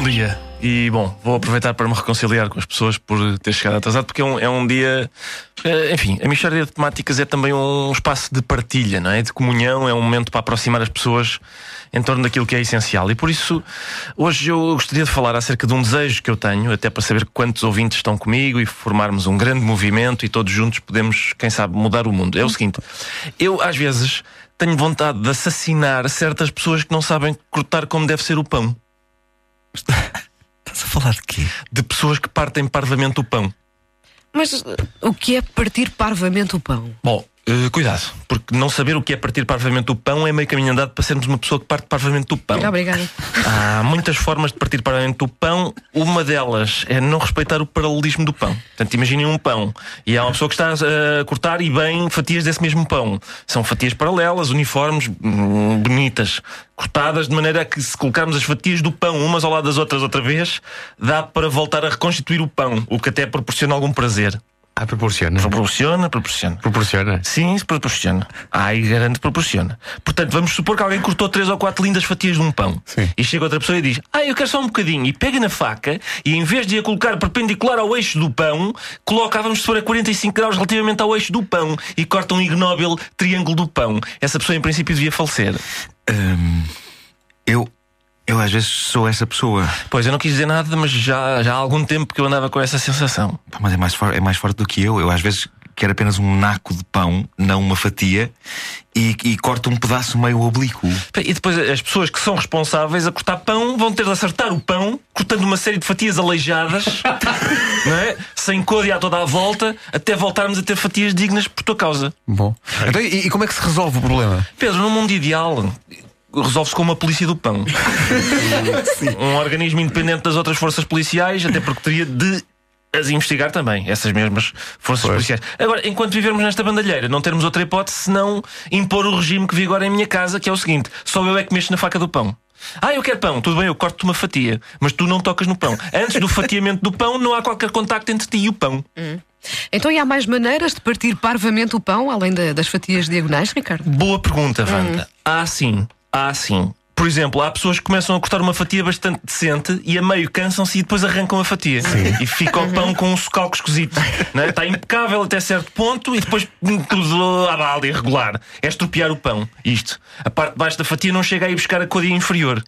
Bom dia. E bom, vou aproveitar para me reconciliar com as pessoas por ter chegado atrasado, porque é um, é um dia. eh, Enfim, a Mixtória de Temáticas é também um espaço de partilha, não é? De comunhão, é um momento para aproximar as pessoas em torno daquilo que é essencial. E por isso, hoje eu gostaria de falar acerca de um desejo que eu tenho, até para saber quantos ouvintes estão comigo e formarmos um grande movimento e todos juntos podemos, quem sabe, mudar o mundo. É o seguinte: eu, às vezes, tenho vontade de assassinar certas pessoas que não sabem cortar como deve ser o pão. Estás a falar de quê? de pessoas que partem parvamente o pão. Mas o que é partir parvamente o pão? Bom, eh, cuidado, porque não saber o que é partir parvamente o pão é meio caminho andado para sermos uma pessoa que parte parvamente o pão. Obrigada. Há muitas formas de partir parvamente o pão. Uma delas é não respeitar o paralelismo do pão. Portanto, imaginem um pão e há uma pessoa que está a cortar e bem fatias desse mesmo pão. São fatias paralelas, uniformes, hum, bonitas, cortadas de maneira a que se colocarmos as fatias do pão umas ao lado das outras outra vez, dá para voltar a reconstituir o pão, o que até proporciona algum prazer. Ah, proporciona. Proporciona, proporciona. Proporciona. Sim, proporciona. Ai, garanto que proporciona. Portanto, vamos supor que alguém cortou três ou quatro lindas fatias de um pão. Sim. E chega outra pessoa e diz: Ah, eu quero só um bocadinho. E pega na faca e em vez de a colocar perpendicular ao eixo do pão, coloca, vamos supor, a 45 graus relativamente ao eixo do pão e corta um ignóbil triângulo do pão. Essa pessoa, em princípio, devia falecer. Hum, eu, eu às vezes sou essa pessoa. Pois, eu não quis dizer nada, mas já, já há algum tempo que eu andava com essa sensação. Pá, Mas é mais, for- é mais forte do que eu. Eu às vezes quero apenas um naco de pão, não uma fatia, e, e corto um pedaço meio oblíquo. E depois as pessoas que são responsáveis a cortar pão vão ter de acertar o pão, cortando uma série de fatias aleijadas, não é? sem côdea a toda a volta, até voltarmos a ter fatias dignas por tua causa. Bom. Então, e, e como é que se resolve o problema? Pedro, num mundo ideal, resolve-se com uma polícia do pão. um organismo independente das outras forças policiais, até porque teria de as investigar também, essas mesmas forças policiais. Agora, enquanto vivermos nesta bandalheira, não termos outra hipótese senão impor o regime que vigora em minha casa, que é o seguinte: só eu é que mexo na faca do pão. Ah, eu quero pão, tudo bem, eu corto-te uma fatia, mas tu não tocas no pão. Antes do fatiamento do pão, não há qualquer contacto entre ti e o pão. Então e há mais maneiras de partir parvamente o pão, além da- das fatias diagonais, Ricardo? Boa pergunta, Wanda. Há sim, há sim. Por exemplo, há pessoas que começam a cortar uma fatia bastante decente e a meio cansam-se e depois arrancam a fatia. E fica o pão com um socalco esquisito. não é? Está impecável até certo ponto e depois tudo à bala, irregular. É estropiar o pão. Isto. A parte de baixo da fatia não chega a ir buscar a côdea inferior.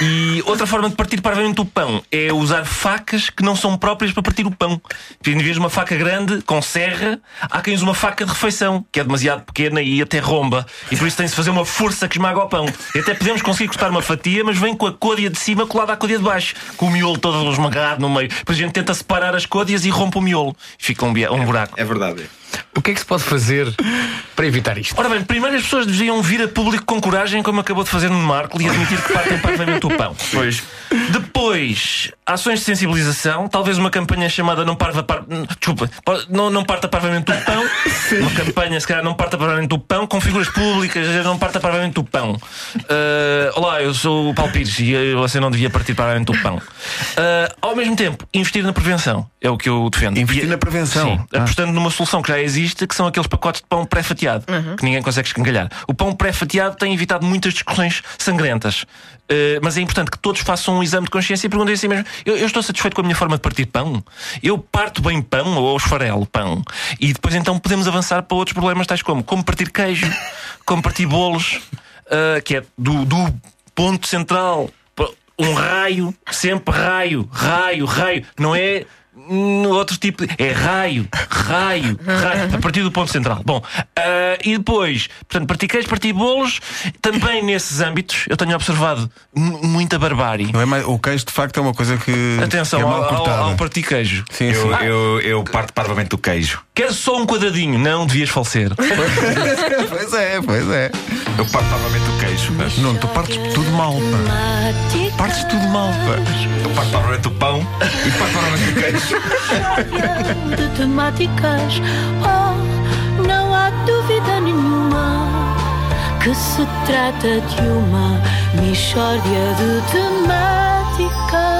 E outra forma de partir parvamente o pão é usar facas que não são próprias para partir o pão. Em vez de uma faca grande, com serra, há quem use uma faca de refeição, que é demasiado pequena e até romba. E por isso tem-se de fazer uma força que esmaga o pão. E até podemos conseguir cortar uma fatia, mas vem com a côdea de cima colada à côdea de baixo, com o miolo todo esmagado no meio. Depois a gente tenta separar as côdeas e rompe o miolo. Fica um, um buraco. É verdade. O que é que se pode fazer para evitar isto? Ora bem, primeiro as pessoas deviam vir a público com coragem, como acabou de fazer no Marco, e admitir que partem parvamente o pão. Pois. Depois, ações de sensibilização, talvez uma campanha chamada Não Parva par... Desculpa, pa- não, não parta parvamente o pão. Uma campanha, se calhar, Não Parta Parvamente o Pão, com figuras públicas, Não Parta Parvamente o Pão. Ah, olá, eu sou o Paulo Pires e você não devia partir parvamente o pão. Ah, ao mesmo tempo, investir na prevenção é o que eu defendo. Investir E- na prevenção? Sim, Ah. apostando numa solução que já existe, que são aqueles pacotes de pão pré-fatiado, que ninguém consegue escangalhar. O pão pré-fatiado tem evitado muitas discussões sangrentas. Uh, mas é importante que todos façam um exame de consciência e perguntem a si mesmo: eu, eu estou satisfeito com a minha forma de partir pão? Eu parto bem pão ou esfarelo pão? E depois então podemos avançar para outros problemas, tais como como partir queijo, como partir bolos, uh, que é do, do ponto central. Um raio, sempre raio, raio, raio. Não é hum, outro tipo de. É raio, raio, raio. A partir do ponto central. Bom, ah, e depois, portanto, partir queijo, partir bolos. Também nesses âmbitos eu tenho observado mu- muita barbárie. Não é mais- o queijo, de facto, é uma coisa que, Atenção que é mal ao, ao, cortada. ao partir queijo. Sim, sim. Eu, eu, eu parto parvamente do queijo. Quer só um quadradinho? Não, devias falecer. pois é, pois é. Eu parto parvamente do queijo. Não, tu partes tudo mal, pá. Partes tudo mal, pá. Eu parto parvamente do pão e parto parvamente do queijo. Mishória de temáticas. Oh, não há dúvida nenhuma que se trata de uma mistória de temáticas.